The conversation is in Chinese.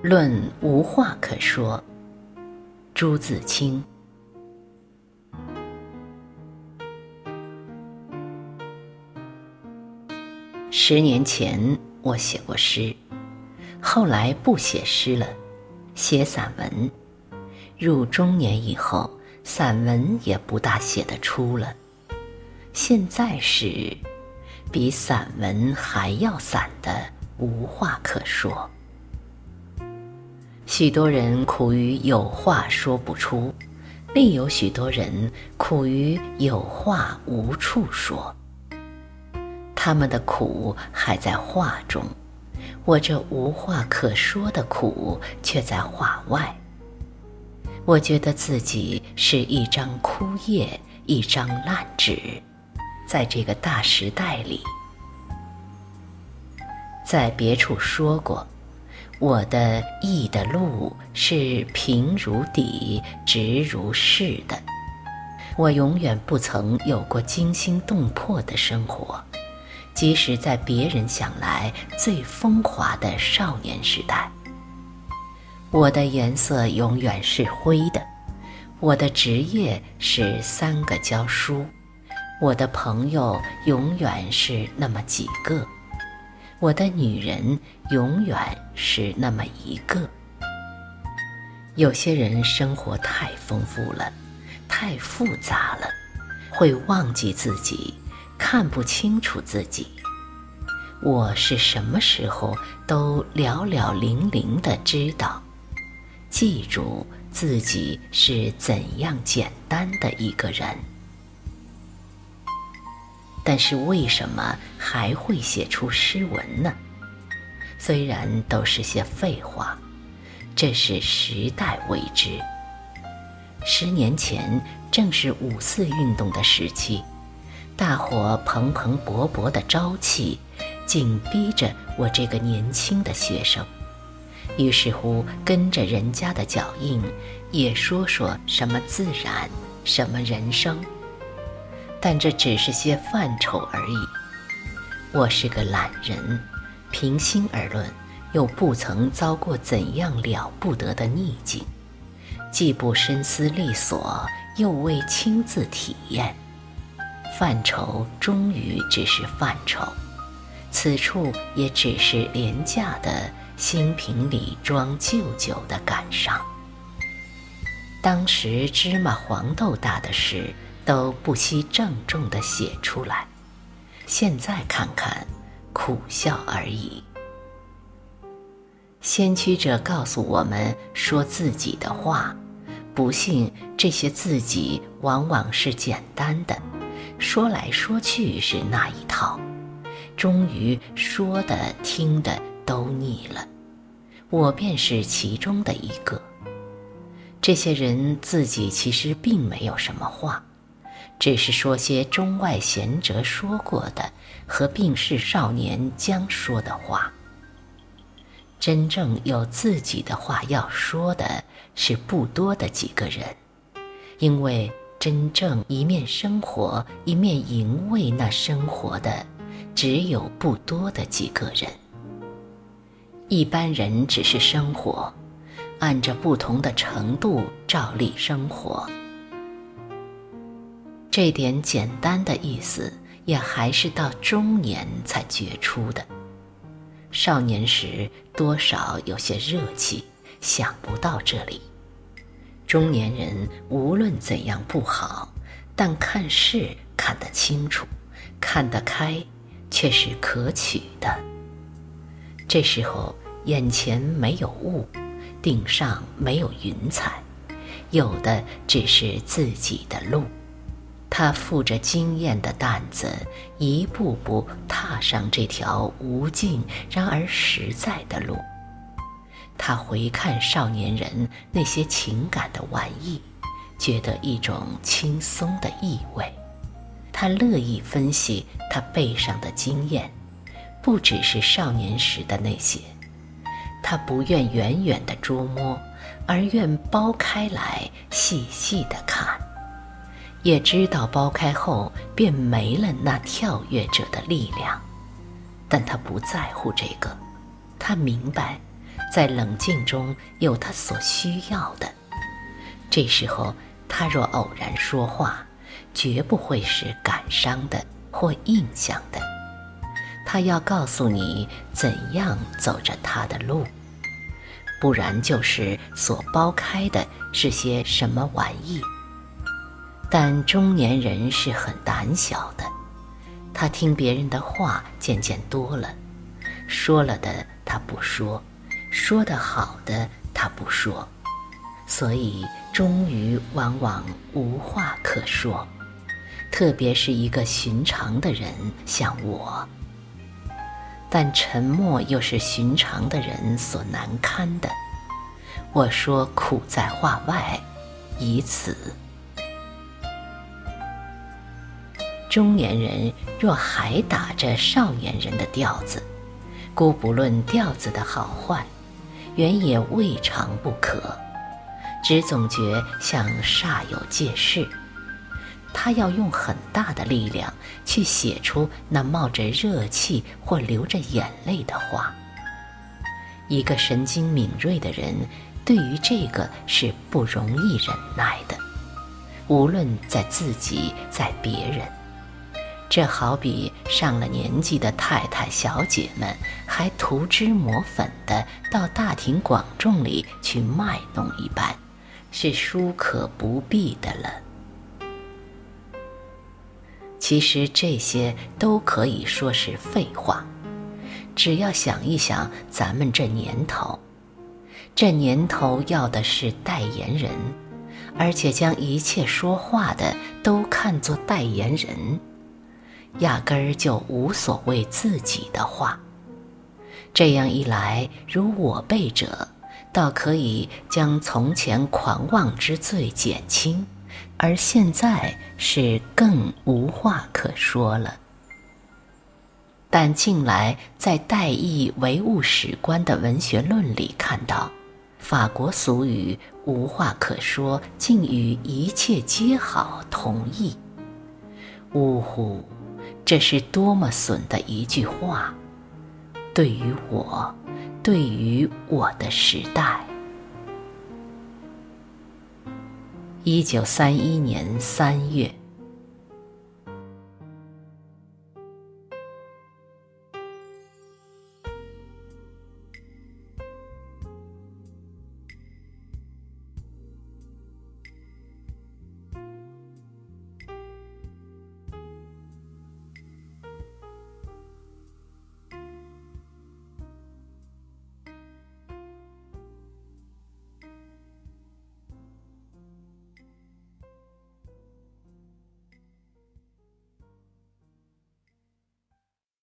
论无话可说。朱自清。十年前我写过诗，后来不写诗了，写散文。入中年以后，散文也不大写得出了。现在是比散文还要散的无话可说。许多人苦于有话说不出，另有许多人苦于有话无处说。他们的苦还在话中，我这无话可说的苦却在话外。我觉得自己是一张枯叶，一张烂纸，在这个大时代里，在别处说过。我的意的路是平如底、直如是的。我永远不曾有过惊心动魄的生活，即使在别人想来最风华的少年时代。我的颜色永远是灰的，我的职业是三个教书，我的朋友永远是那么几个。我的女人永远是那么一个。有些人生活太丰富了，太复杂了，会忘记自己，看不清楚自己。我是什么时候都了了零零的知道，记住自己是怎样简单的一个人。但是为什么还会写出诗文呢？虽然都是些废话，这是时代为之。十年前正是五四运动的时期，大伙蓬蓬勃勃的朝气，紧逼着我这个年轻的学生。于是乎，跟着人家的脚印，也说说什么自然，什么人生。但这只是些范畴而已。我是个懒人，平心而论，又不曾遭过怎样了不得的逆境，既不深思利索，又未亲自体验。范畴终于只是范畴，此处也只是廉价的新瓶里装旧酒的感伤。当时芝麻黄豆大的事。都不惜郑重地写出来，现在看看，苦笑而已。先驱者告诉我们说自己的话，不幸这些自己往往是简单的，说来说去是那一套，终于说的听的都腻了。我便是其中的一个。这些人自己其实并没有什么话。只是说些中外贤哲说过的和病逝少年将说的话。真正有自己的话要说的是不多的几个人，因为真正一面生活一面营卫那生活的，只有不多的几个人。一般人只是生活，按着不同的程度照例生活。这点简单的意思，也还是到中年才觉出的。少年时多少有些热气，想不到这里。中年人无论怎样不好，但看事看得清楚，看得开，却是可取的。这时候眼前没有雾，顶上没有云彩，有的只是自己的路。他负着经验的担子，一步步踏上这条无尽然而实在的路。他回看少年人那些情感的玩意，觉得一种轻松的意味。他乐意分析他背上的经验，不只是少年时的那些。他不愿远远的捉摸，而愿剥开来细细的看。也知道剥开后便没了那跳跃者的力量，但他不在乎这个。他明白，在冷静中有他所需要的。这时候，他若偶然说话，绝不会是感伤的或印象的。他要告诉你怎样走着他的路，不然就是所剥开的是些什么玩意。但中年人是很胆小的，他听别人的话渐渐多了，说了的他不说，说的好的他不说，所以终于往往无话可说。特别是一个寻常的人，像我，但沉默又是寻常的人所难堪的。我说苦在话外，以此。中年人若还打着少年人的调子，姑不论调子的好坏，原也未尝不可，只总觉像煞有介事。他要用很大的力量去写出那冒着热气或流着眼泪的话。一个神经敏锐的人，对于这个是不容易忍耐的，无论在自己，在别人。这好比上了年纪的太太、小姐们，还涂脂抹粉的到大庭广众里去卖弄一般，是殊可不必的了。其实这些都可以说是废话，只要想一想咱们这年头，这年头要的是代言人，而且将一切说话的都看作代言人。压根儿就无所谓自己的话，这样一来，如我辈者，倒可以将从前狂妄之罪减轻，而现在是更无话可说了。但近来在代议唯物史观的文学论里看到，法国俗语“无话可说”竟与“一切皆好”同义。呜呼！这是多么损的一句话！对于我，对于我的时代。一九三一年三月。